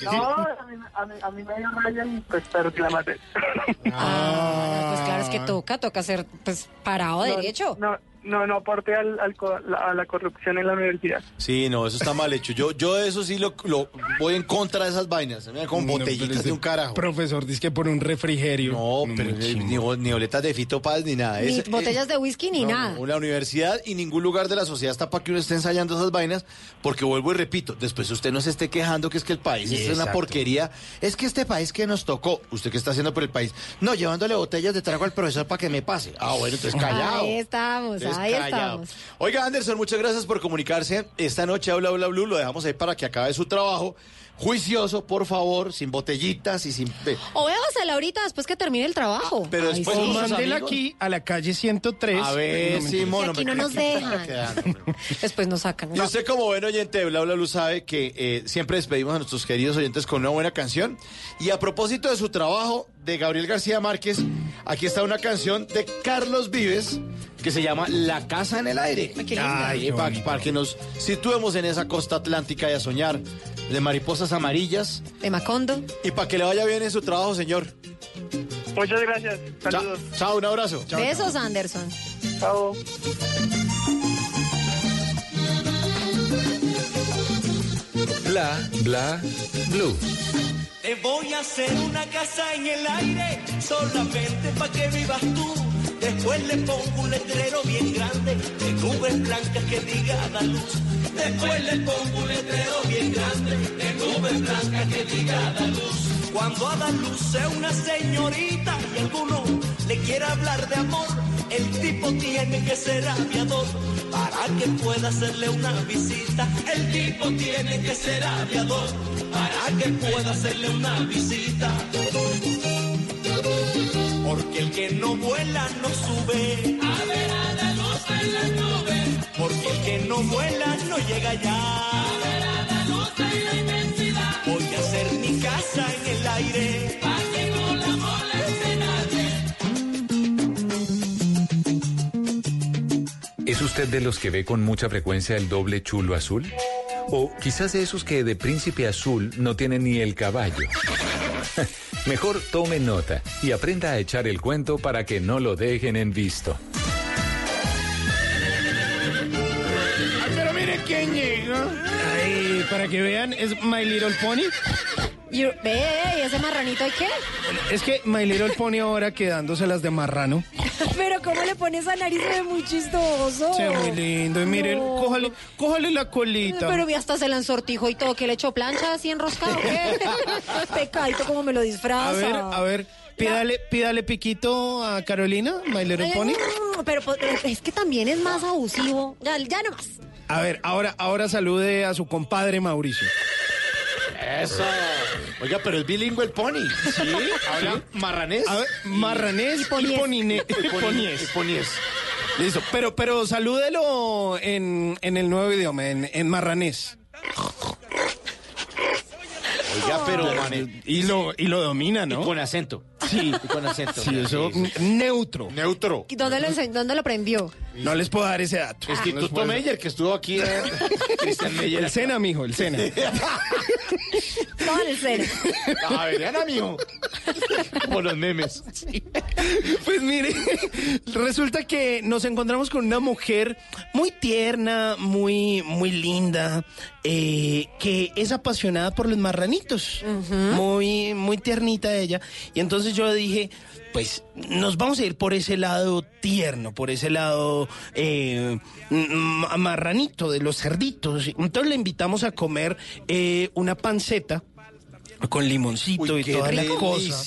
No, a mí, a, mí, a mí me dio raya y pues perdí la materia. Ah, pues claro, es que toca, toca ser pues parado No, derecho. No, no, no aporte al, a la corrupción en la universidad. Sí, no, eso está mal hecho. Yo, yo de eso sí lo, lo voy en contra de esas vainas. Mira, Con No, botellitas de un carajo. Profesor, dice que por un refrigerio. No, pero ni, ni, ni boletas de Fito Paz ni nada. Ni Es- botellas de whisky ni No, nada. no, la universidad y ningún lugar de la sociedad está para que uno esté ensayando esas vainas, porque vuelvo y repito, después usted no se esté quejando que es que el país es una porquería. Es que este país que nos tocó, ¿usted qué está haciendo por el país? No, llevándole botellas de trago al profesor para que me pase. Ah, bueno, entonces callado. Ahí estamos, Entonces, ahí callado. estamos. Oiga, Anderson, muchas gracias por comunicarse. Esta noche habla Bla Blue, lo dejamos ahí para que acabe su trabajo. Juicioso, por favor, sin botellitas y sin... O véasela ahorita después que termine el trabajo. Pero Ay, después sí. Mándela aquí a la calle 103. A ver, No. Simón, Y aquí no nos dejan. Después nos sacan. Y usted como buen oyente de Bla Bla Blue sabe que eh, siempre despedimos a nuestros queridos oyentes con una buena canción. Y a propósito de su trabajo, de Gabriel García Márquez, aquí está una canción de Carlos Vives que se llama La Casa en el Aire. Ay, para, bonito. que nos situemos en esa costa atlántica y a soñar de mariposas amarillas. De Macondo. Y para que le vaya bien en su trabajo, señor. Muchas gracias. Chao, Saludos. chao, un abrazo. Besos, Anderson. Chao. Bla, bla, blue. Te voy a hacer una casa en el aire, solamente para que vivas tú. Después le pongo un letrero bien grande, de nubes blancas que diga da luz. Después le pongo un letrero bien grande, de nubes blancas que diga da luz. Cuando a dar luz sea una señorita y alguno le quiera hablar de amor, el tipo tiene que ser aviador para que pueda hacerle una visita. El tipo tiene que ser aviador para que pueda hacerle una visita. Porque el que no vuela no sube. A ver a la luz en las nubes. Porque el que no vuela no llega allá. A ver a la luz en la inmensidad. Voy a hacer mi casa en el aire. Para que no la moleste nadie. ¿Es usted de los que ve con mucha frecuencia el doble chulo azul? O quizás de esos que de príncipe azul no tienen ni el caballo. Mejor tome nota y aprenda a echar el cuento para que no lo dejen en visto. Ay, pero miren quién llega. Ay, para que vean, es My Little Pony. Y, ve, ¿y ese marranito hay qué? Es que My Little Pony ahora quedándoselas de marrano. Pero ¿cómo le pone esa nariz? Se ve muy chistoso. Se ve muy lindo. Y miren, No. cójale, cójale la colita. Pero vi hasta se la ensortijo y todo, que le echó plancha así enroscado. ¿qué? Pecadito como me lo disfraza. A ver, a ver, pídale, pídale piquito a Carolina, My Little Pony. Pero pues, es que también es más abusivo. Ya, ya no más. A ver, ahora, ahora salude a su compadre Mauricio. Eso. Oiga, pero es bilingüe el pony. Sí, habla marranés. A ver, marranés y poniés. ponine- Y poni- poniés. y poniés. Listo, pero, pero salúdelo en, en el nuevo idioma, en, en marranés. Oiga, pero mane- Y lo, y lo domina, y ¿no? con acento. Sí, con acento. sí, eso, neutro. Neutro. ¿Y dónde lo, dónde lo prendió? No les puedo dar ese dato. No les Instituto puedo dar- Meyer, que estuvo aquí. eh, Cristian Meyer. El Sena, mijo, el Sena. Todo en el cero. A ver, Ana, mijo. Como los memes. Pues mire, resulta que nos encontramos con una mujer muy tierna, muy, muy linda, eh, que es apasionada por los marranitos. Muy, muy tiernita ella. Y entonces yo dije, pues nos vamos a ir por ese lado tierno, por ese lado eh, marranito de los cerditos. Entonces le invitamos a comer eh, una panceta con limoncito Uy, y toda la cosa.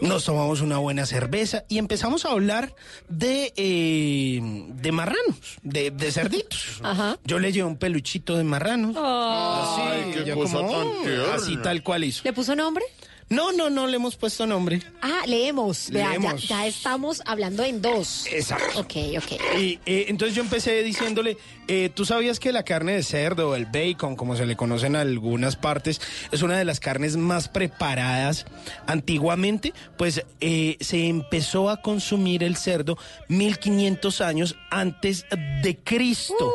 Nos tomamos una buena cerveza y empezamos a hablar de, eh, de marranos, de, de cerditos. Ajá. Yo le llevé un peluchito de marranos. Así, qué ella cosa como, tan tierna. así tal cual hizo. ¿Le puso nombre? No, no, no le hemos puesto nombre. Ah, leemos. Vea, ya- estamos hablando en dos. Exacto. Ok, ok. Y eh, entonces yo empecé diciéndole, eh, ¿tú sabías que la carne de cerdo, el bacon, como se le conoce en algunas partes, es una de las carnes más preparadas antiguamente? Pues eh, se empezó a consumir el cerdo 1500 años antes de Cristo.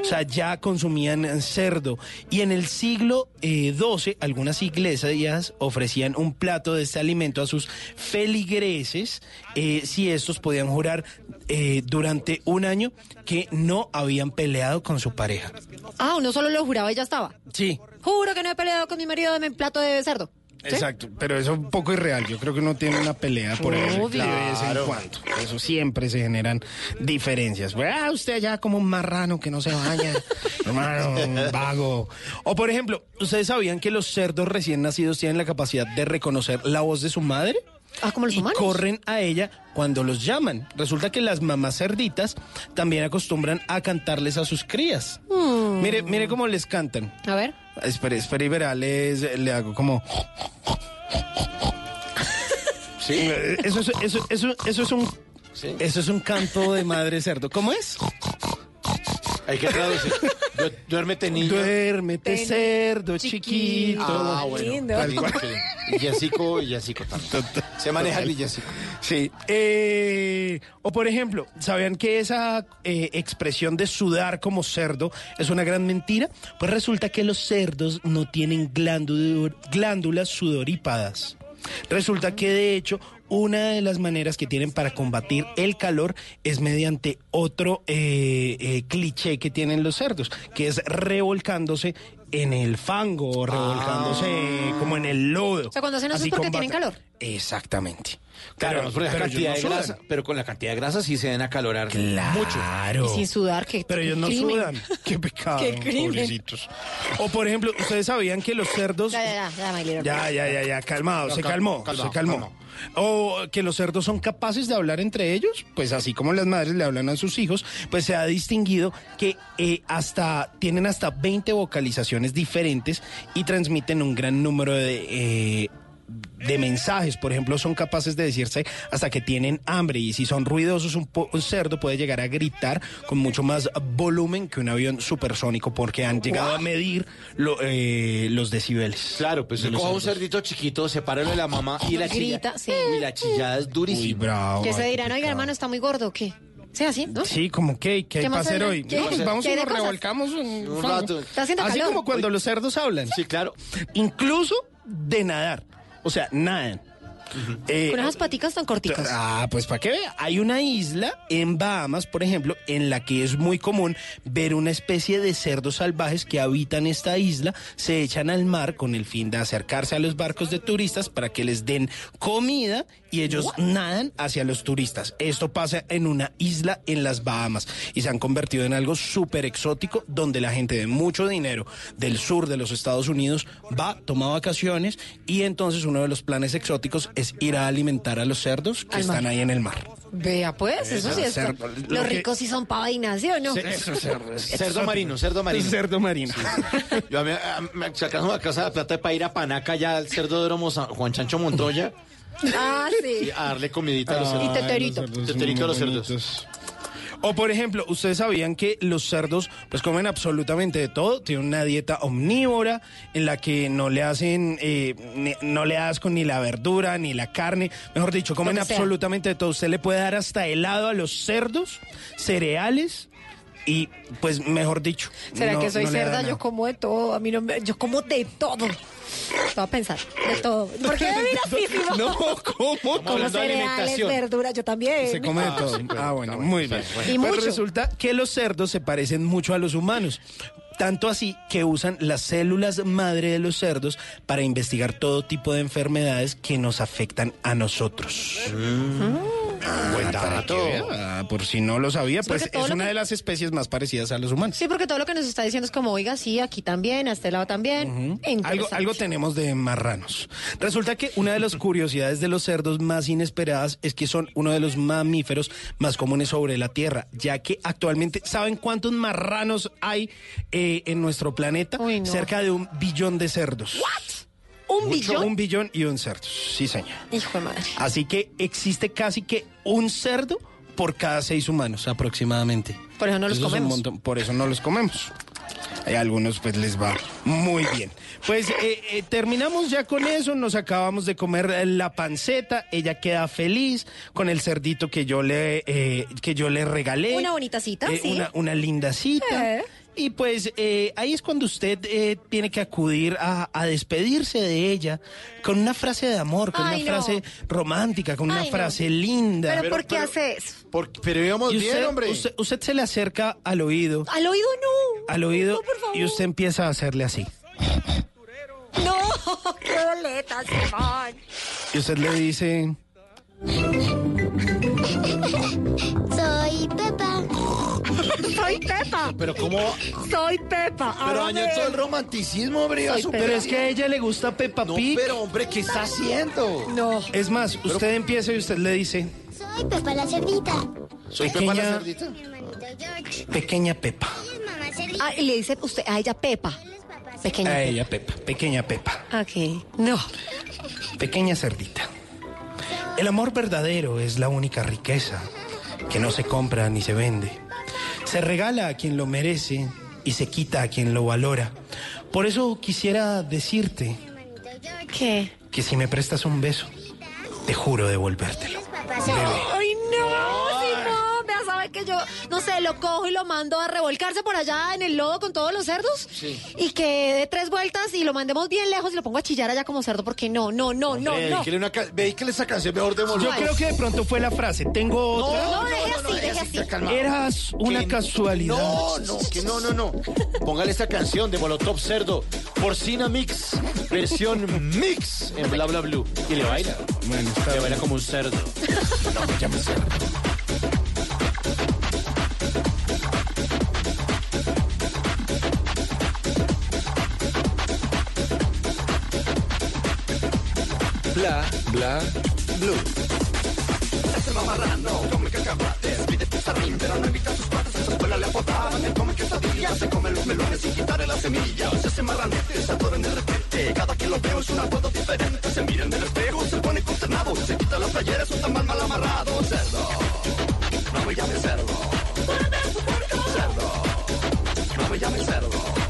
O sea, ya consumían cerdo. Y en el siglo eh, XII, algunas iglesias ofrecían un plato de este alimento a sus feligreses eh, si estos podían jurar eh, durante un año que no habían peleado con su pareja. Ah, uno solo lo juraba y ya estaba. Sí. Juro que no he peleado con mi marido de mi plato de cerdo. ¿Sí? Exacto, pero eso es un poco irreal. Yo creo que uno tiene una pelea por Obvio. de vez en cuando. Eso siempre se generan diferencias. Pues, ah, usted allá como un marrano que no se baña, hermano, un vago. O por ejemplo, ¿ustedes sabían que los cerdos recién nacidos tienen la capacidad de reconocer la voz de su madre? Ah, como los y humanos. corren a ella cuando los llaman. Resulta que las mamás cerditas también acostumbran a cantarles a sus crías. Mm. Mire, mire cómo les cantan. A ver. Espere, espere y verá, les- le hago como... Sí. Eso, es- eso, eso, eso es un... Eso es un canto de madre cerdo. ¿Cómo es? Hay que traducir. Du- Duérmete, niño. Duérmete, cerdo chiquito. Ah, bueno. Tal cual. Villancico también. Se maneja el villancico. Sí. Eh, o por ejemplo, ¿sabían que esa eh, expresión de sudar como cerdo es una gran mentira? Pues resulta que los cerdos no tienen glándu- glándulas sudorípadas. Resulta que de hecho una de las maneras que tienen para combatir el calor es mediante otro eh, eh, cliché que tienen los cerdos, que es revolcándose en el fango, o revolcándose como en el lodo. O sea, cuando hacen eso es Así porque tienen calor. Exactamente. Claro, Pero- pero cantidad de grasa, pero con la cantidad de grasa sí se deben acalorar mucho. Claro. Y sin sudar, que Pero ellos no crimen. sudan. Qué pecado. Qué crimen. Pobrecitos. O por ejemplo, ¿ustedes sabían que los cerdos... Ya, ya, ya, ya, Ya, ya, ya, ya, calmado, No, se cal- calmó, calmado, se calmó. calmado. O que los cerdos son capaces de hablar entre ellos, pues así como las madres le hablan a sus hijos, pues se ha distinguido que eh, hasta tienen hasta 20 vocalizaciones diferentes y transmiten un gran número de eh, de mensajes, por ejemplo, son capaces de decirse hasta que tienen hambre y si son ruidosos, un, po- un cerdo puede llegar a gritar con mucho más volumen que un avión supersónico porque han llegado a medir lo- eh, los decibeles. Claro, pues se coja un cerdito chiquito, sepáralo de la mamá y la Grita, chilla. sí. Uy, la chillada es durísima. Que se dirán, oiga, hermano, está muy gordo, ¿o qué? Sí, así, ¿no? Sí, como que, ¿qué hay ¿Qué para hacer hoy? ¿Qué? No, pues vamos ¿Qué y nos cosas? revolcamos un, rato. Está haciendo Así calor. como cuando los cerdos hablan. Sí, claro. Incluso de nadar. O sea, Eh, Con esas paticas tan corticas. Ah, pues para que vea, hay una isla en Bahamas, por ejemplo, en la que es muy común ver una especie de cerdos salvajes que habitan esta isla, se echan al mar con el fin de acercarse a los barcos de turistas para que les den comida y ellos nadan hacia los turistas. Esto pasa en una isla en las Bahamas y se han convertido en algo súper exótico donde la gente de mucho dinero del sur de los Estados Unidos va, toma vacaciones y entonces uno de los planes exóticos es ir a alimentar a los cerdos que Al están ahí en el mar. Vea, pues, eso sí es. cerdo, lo Los que- ricos sí son para vaina, ¿sí o no? Cerdo marino, cerdo marino. Cerdo marino. Yo a mí, a- me sacamos a casa la plata para ir a Panaca ya al cerdo de Romo San- Juan Chancho Montoya Ah, sí. y a darle comidita a los Y cerdos. teterito. Teterito a los cerdos. O por ejemplo, ustedes sabían que los cerdos pues comen absolutamente de todo, tienen una dieta omnívora en la que no le hacen, eh, ni- no le asco ni la verdura ni la carne, mejor dicho, comen absolutamente de todo. Usted le puede dar hasta helado a los cerdos, cereales y pues mejor dicho. ¿Será no- que soy no cerda? Yo como de todo. A mí no me... Yo como de todo. Voy a pensar, de todo. ¿Por qué me miras? No, ¿cómo? Como cereales, verduras, yo también. Se come de Ah, todo. pero ah, está bueno, muy bien. Y Pues mucho. resulta que los cerdos se parecen mucho a los humanos. Tanto así que usan las células madre de los cerdos para investigar todo tipo de enfermedades que nos afectan a nosotros. Buen Para que dato. vea, por si no lo sabía, Sí, pues es una que- de las especies más parecidas a los humanos. Sí, porque todo lo que nos está diciendo es como, oiga, sí, aquí también, a este lado también. Algo, algo tenemos de marranos. Resulta que una de las curiosidades de los cerdos más inesperadas es que son uno de los mamíferos más comunes sobre la Tierra, ya que actualmente, ¿saben cuántos marranos hay eh, en nuestro planeta? Uy, no. Cerca de un billón de cerdos. ¿Un ¿Un Mucho, billón? Un billón y un cerdo. Sí, señor. Hijo de madre. Así que existe casi que un cerdo por cada seis humanos aproximadamente. Por eso no los Eso comemos. montón, por eso no los comemos. Hay algunos pues les va muy bien. Pues eh, eh, terminamos ya con eso, nos acabamos de comer eh, la panceta, ella queda feliz con el cerdito que yo le, eh, que yo le regalé. Una bonita cita, Eh, sí. Una, una linda cita. Y pues eh, ahí es cuando usted eh, tiene que acudir a, a despedirse de ella con una frase de amor, con Ay, una no. frase romántica, con una no. frase linda. ¿Pero, por qué hace eso? pero íbamos bien, hombre. Usted, usted se le acerca al oído, Al oído no. al oído, No, por favor. y usted empieza a hacerle así. No, qué boleta, Simón. Y usted le dice, Soy Pepa. Soy Pepa. Pero cómo... Soy Pepa. Pero dañó todo el romanticismo, súper pero es que a ella le gusta Peppa No, Pig. pero hombre, ¿qué está haciendo? No. Es más, usted empieza y usted le dice, Soy Pepa la cerdita. Soy Pequeña- Pepa la cerdita. Mi hermanito George. pequeña Pepa. Ah, y le dice usted a ella Pepa. Pequeña. A ella Pepa, pequeña Pepa, Ok. No. pequeña cerdita. El amor verdadero es la única riqueza que no se compra ni se vende. Se regala a quien lo merece y se quita a quien lo valora. Por eso quisiera decirte ¿Qué? que si me prestas un beso, te juro devolvértelo. Ay, no. Vea, sabe que yo, no sé, lo cojo y lo mando a revolcarse por allá en el lodo con todos los cerdos. Sí. Y que dé tres vueltas y lo mandemos bien lejos y lo pongo a chillar allá como cerdo porque no, no, no, no, Hombre, no. dedíquele una ca- Dedíquele esa canción mejor de Yo creo que de pronto fue la frase. Tengo otra. No, deje así, deje deje así. Eras una Que- casualidad. No, no, que no, no, no. Póngale esta canción de Molotov Cerdo, Porcina Mix, versión mix en Bla Bla Blue. Y le baila. Bueno, está Le baila bien. como un cerdo. Bla, bla, blue este mamarrano come cacahuates, pide pizarrín, pero no evita sus patas, en escuela le apodaban, él come quesadillas, se come los melones sin quitarle las semillas, se hace marranete, se atoran de repente, cada quien lo veo es un apodo diferente, se mira en el espejo, se pone consternado, se quita las playeras, un tamal mal amarrado, cerdo, no me llames cerdo, cerdo, no me llames cerdo.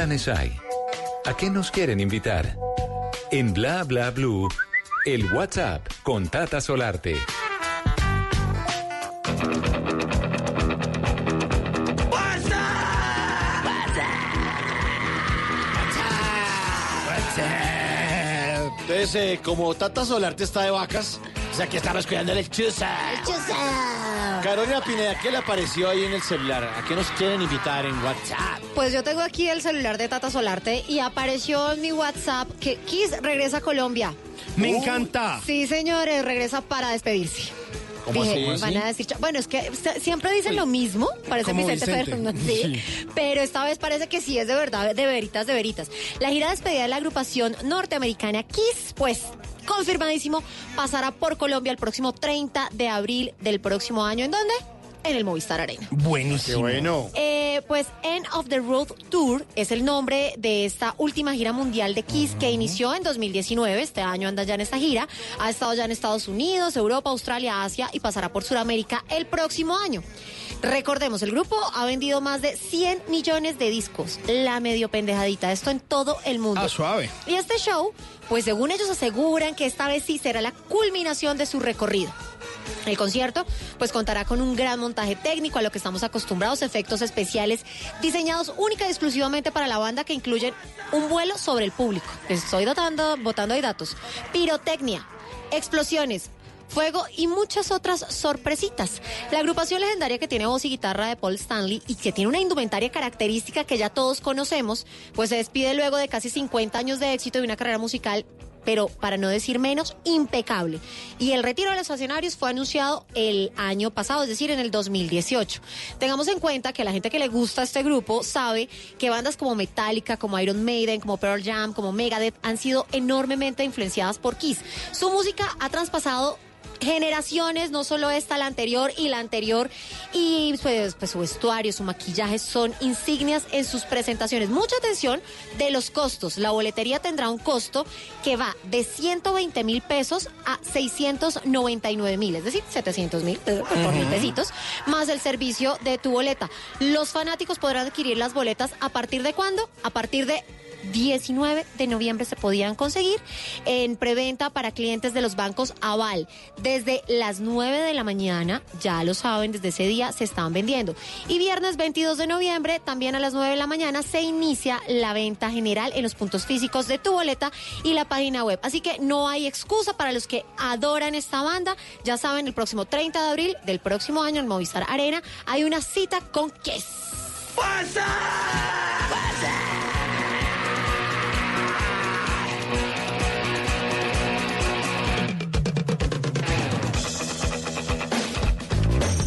planes hay? ¿A qué nos quieren invitar? En Bla Bla Blue, el WhatsApp con Tata Solarte. Entonces, eh, como Tata Solarte está de vacas, o sea, que estamos cuidando el chuza. Chusa. Carolina Pineda, ¿qué le apareció ahí en el celular? ¿A qué nos quieren invitar en WhatsApp? Pues yo tengo aquí el celular de Tata Solarte y apareció en mi WhatsApp que Kiss regresa a Colombia. Me encanta. Sí, señores, regresa para despedirse. ¿Cómo Dije, así? van a decir, cha- bueno, es que se- siempre dicen lo mismo, parece Como Vicente, Vicente. Fernández, sí, pero esta vez parece que sí es de verdad, de veritas, de veritas. La gira de despedida de la agrupación norteamericana Kiss, pues confirmadísimo, pasará por Colombia el próximo 30 de abril del próximo año. ¿En dónde? En el Movistar Arena. Buenísimo. Qué bueno. Eh, pues End of the Road Tour es el nombre de esta última gira mundial de Kiss que inició en 2019. Este año anda ya en esta gira. Ha estado ya en Estados Unidos, Europa, Australia, Asia y pasará por Sudamérica el próximo año. Recordemos, el grupo ha vendido más de 100 millones de discos. La medio pendejadita, esto en todo el mundo. Ah, suave. Y este show, pues según ellos aseguran que esta vez sí será la culminación de su recorrido. El concierto pues contará con un gran montaje técnico a lo que estamos acostumbrados, efectos especiales diseñados única y exclusivamente para la banda que incluyen un vuelo sobre el público. Estoy dotando, botando ahí datos. Pirotecnia, explosiones, fuego y muchas otras sorpresitas. La agrupación legendaria que tiene voz y guitarra de Paul Stanley y que tiene una indumentaria característica que ya todos conocemos, pues se despide luego de casi 50 años de éxito y una carrera musical pero para no decir menos, impecable. Y el retiro de los escenarios fue anunciado el año pasado, es decir, en el 2018. Tengamos en cuenta que la gente que le gusta este grupo sabe que bandas como Metallica, como Iron Maiden, como Pearl Jam, como Megadeth han sido enormemente influenciadas por Kiss. Su música ha traspasado generaciones, no solo esta, la anterior y la anterior, y pues, pues, su vestuario, su maquillaje son insignias en sus presentaciones. Mucha atención de los costos. La boletería tendrá un costo que va de 120 mil pesos a 699 mil, es decir, 700 mil por mil pesitos, más el servicio de tu boleta. Los fanáticos podrán adquirir las boletas a partir de cuándo? A partir de 19 de noviembre se podían conseguir en preventa para clientes de los bancos Aval. Desde las 9 de la mañana, ya lo saben, desde ese día se están vendiendo. Y viernes 22 de noviembre, también a las 9 de la mañana, se inicia la venta general en los puntos físicos de tu boleta y la página web. Así que no hay excusa para los que adoran esta banda. Ya saben, el próximo 30 de abril del próximo año en Movistar Arena hay una cita con Kiss.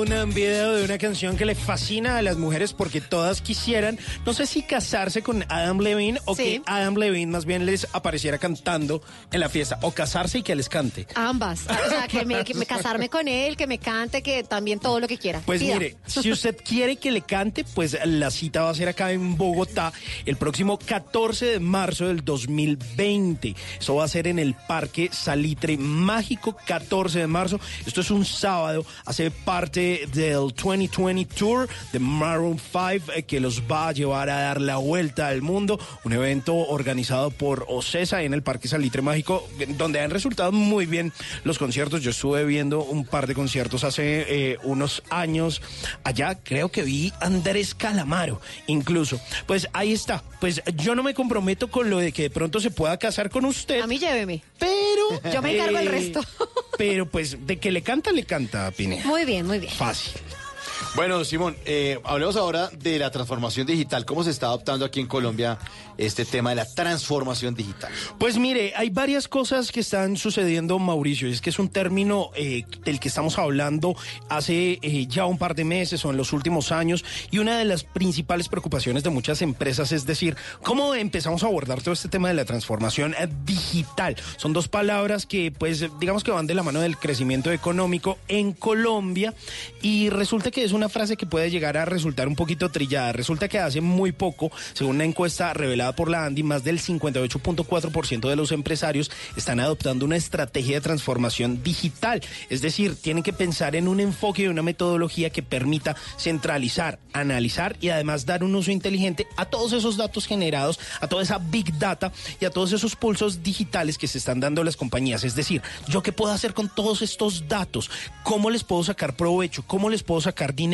Un video de una canción que le fascina a las mujeres porque todas quisieran, no sé si casarse con Adam Levine o Sí. que Adam Levine más bien les apareciera cantando en la fiesta, o casarse y que les cante. Ambas. O sea, que me, que me casarme con él, que me cante, que también todo lo que quiera. Pues Pida. mire, si usted quiere que le cante, pues la cita va a ser acá en Bogotá el próximo 14 de marzo del 2020. Eso va a ser en el Parque Salitre Mágico, 14 de marzo. Esto es un sábado, hace parte del 2020 Tour de Maroon 5 eh, que los va a llevar a dar la vuelta al mundo. Un evento organizado por Ocesa en el Parque Salitre Mágico, donde han resultado muy bien los conciertos. Yo estuve viendo un par de conciertos hace eh, unos años allá. Creo que vi Andrés Calamaro, incluso. Pues ahí está. Pues yo no me comprometo con lo de que de pronto se pueda casar con usted. A mí lléveme. Pero. Yo me encargo eh, resto. Pero pues de que le canta, le canta, Pineda. Muy bien, muy bien. Fácil. Bueno, Simón, eh, hablemos ahora de la transformación digital. ¿Cómo se está adoptando aquí en Colombia este tema de la transformación digital? Pues mire, hay varias cosas que están sucediendo, Mauricio. Es que es un término eh, del que estamos hablando hace eh, ya un par de meses o en los últimos años. Y una de las principales preocupaciones de muchas empresas es decir, ¿cómo empezamos a abordar todo este tema de la transformación eh, digital? Son dos palabras que, pues, digamos que van de la mano del crecimiento económico en Colombia. Y resulta que es una frase que puede llegar a resultar un poquito trillada. Resulta que hace muy poco, según una encuesta revelada por la Andy, más del 58.4% de los empresarios están adoptando una estrategia de transformación digital. Es decir, tienen que pensar en un enfoque y una metodología que permita centralizar, analizar y además dar un uso inteligente a todos esos datos generados, a toda esa big data y a todos esos pulsos digitales que se están dando las compañías. Es decir, yo qué puedo hacer con todos estos datos, cómo les puedo sacar provecho, cómo les puedo sacar dinero,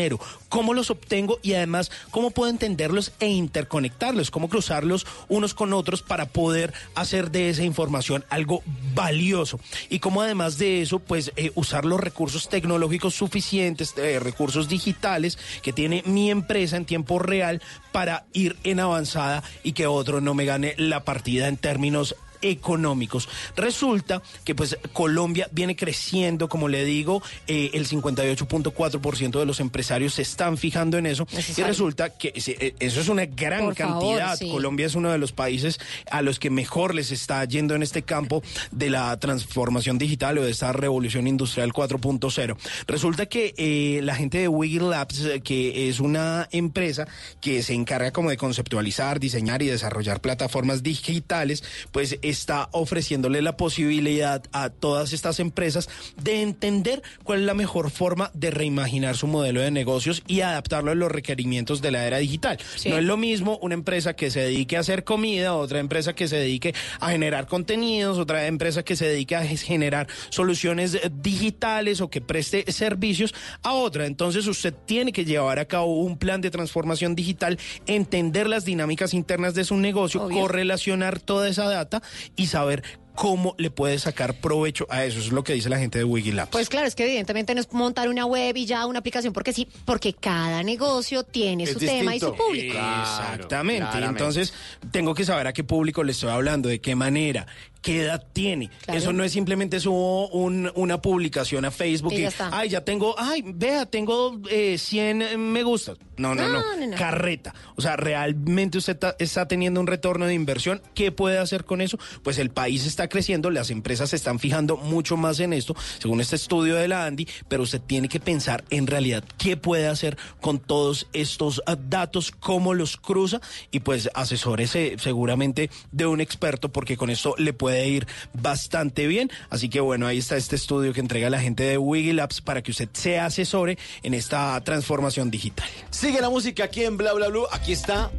cómo los obtengo y además cómo puedo entenderlos e interconectarlos, cómo cruzarlos unos con otros para poder hacer de esa información algo valioso. Y cómo además de eso, pues eh, usar los recursos tecnológicos suficientes, eh, recursos digitales que tiene mi empresa en tiempo real para ir en avanzada y que otro no me gane la partida en términos económicos. Resulta que pues Colombia viene creciendo, como le digo, eh, el 58.4% de los empresarios se están fijando en eso y resulta que eh, eso es una gran Por favor, cantidad. sí. Colombia es uno de los países a los que mejor les está yendo en este campo de la transformación digital o de esta revolución industrial 4.0. Resulta que eh, la gente de Wiggle Labs, que es una empresa que se encarga como de conceptualizar, diseñar y desarrollar plataformas digitales, pues está ofreciéndole la posibilidad a todas estas empresas de entender cuál es la mejor forma de reimaginar su modelo de negocios y adaptarlo a los requerimientos de la era digital. Sí. No es lo mismo una empresa que se dedique a hacer comida, otra empresa que se dedique a generar contenidos, otra empresa que se dedique a generar soluciones eh, digitales o que preste servicios a otra. Entonces usted tiene que llevar a cabo un plan de transformación digital, entender las dinámicas internas de su negocio, Obvio. correlacionar toda esa data y saber cómo le puede sacar provecho a eso. Eso es lo que dice la gente de Wigilabs. Pues claro, es que evidentemente no es montar una web y ya una aplicación porque sí, porque cada negocio tiene Es su tema y su público. Exactamente. claramente. Entonces, tengo que saber a qué público le estoy hablando, de qué manera, qué edad tiene. Claro. Eso no es simplemente subo un- una publicación a Facebook Y y, ya está. ay, ya tengo, ay, vea, tengo eh, 100 me gusta. No, no, no, No, no, no. Carreta. O sea, realmente usted ta- está teniendo un retorno de inversión. ¿Qué puede hacer con eso? Pues el país está creciendo, las empresas se están fijando mucho más en esto, según este estudio de la Andy, pero usted tiene que pensar en realidad qué puede hacer con todos estos ah, datos, cómo los cruza y pues asesórese seguramente de un experto porque con esto le puede ir bastante bien. Así que bueno, ahí está este estudio que entrega la gente de Wiggy Labs para que usted se asesore en esta transformación digital. Sigue la música aquí en Bla Bla Blue. Aquí está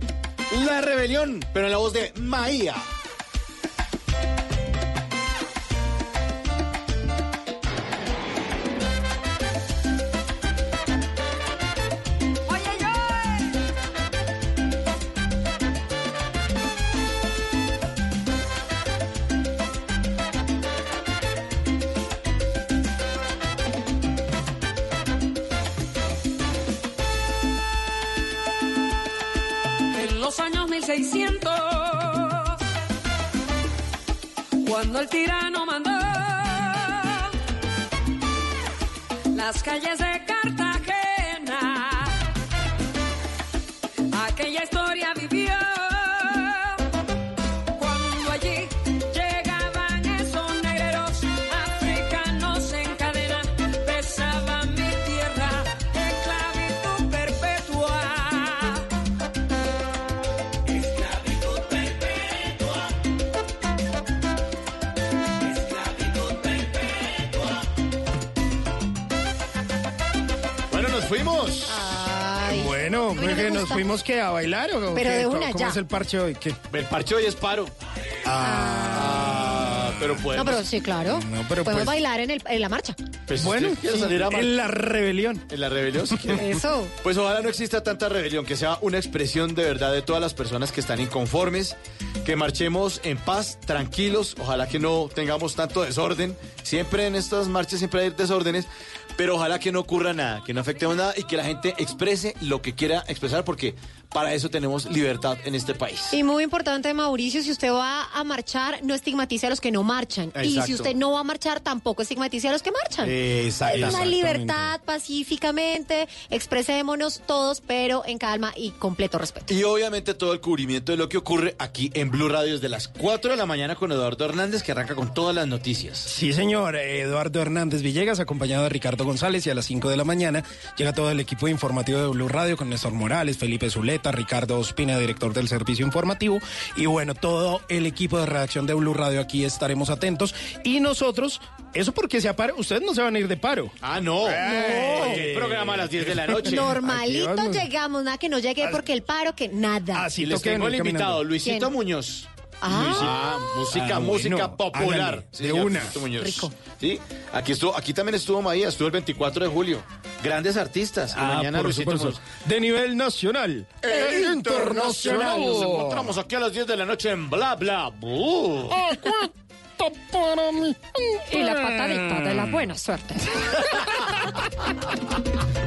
La Rebelión, pero en la voz de Maía. 1600, cuando el tirano mandó las calles de Cartagena, aquella historia vivió. Bueno, no nos gusta. fuimos que a bailar o Pero qué? de ¿Cómo- una, ¿Cómo ya. es el parche hoy? ¿Qué? El parche hoy es paro. Ah, pero pues. No, pero sí, claro. No, pero Podemos pues- bailar en, el, en la marcha. pues, Bueno, ¿usted quiere sí, salir a mar- en la rebelión. en la rebelión. si quiere. Eso. Pues ojalá no exista tanta rebelión, que sea una expresión de verdad de todas las personas que están inconformes, que marchemos en paz, tranquilos, ojalá que no tengamos tanto desorden. Siempre en estas marchas siempre hay desórdenes, pero ojalá que no ocurra nada, que no afectemos nada y que la gente exprese lo que quiera expresar, porque Para eso tenemos libertad en este país. Y muy importante, Mauricio, si usted va a marchar, no estigmatice a los que no marchan. Y si usted no va a marchar, tampoco estigmatice a los que marchan. Exacto. Hay una libertad pacíficamente, expresémonos todos, pero en calma y completo respeto. Y obviamente todo el cubrimiento de lo que ocurre aquí en Blue Radio desde las 4 de la mañana con Eduardo Hernández, que arranca con todas las noticias. Sí, señor. Eduardo Hernández Villegas, acompañado de Ricardo González, y a las 5 de la mañana llega todo el equipo informativo de Blue Radio con Néstor Morales, Felipe Zuleta, Ricardo Ospina, director del servicio informativo, y bueno, todo el equipo de redacción de Blue Radio aquí estaremos atentos. Y nosotros, eso porque se apare, ustedes no se van a ir de paro. Ah, no. Porque el programa a las 10 de la noche. Normalito llegamos, nada que no llegue porque el paro, que nada. Así les tengo el caminando. invitado, Luisito ¿Quién? Muñoz. Ah. Luisito- música, Ah, música bueno, popular. de una. Rico. Sí, aquí estuvo, aquí también estuvo Maía, estuvo el 24 de julio. Grandes artistas. Ah, mañana por Luisito. De nivel nacional. E internacional. Nos encontramos aquí a las 10 de la noche en Bla Bla Blue. para mí. Y la patadita de la buena suerte.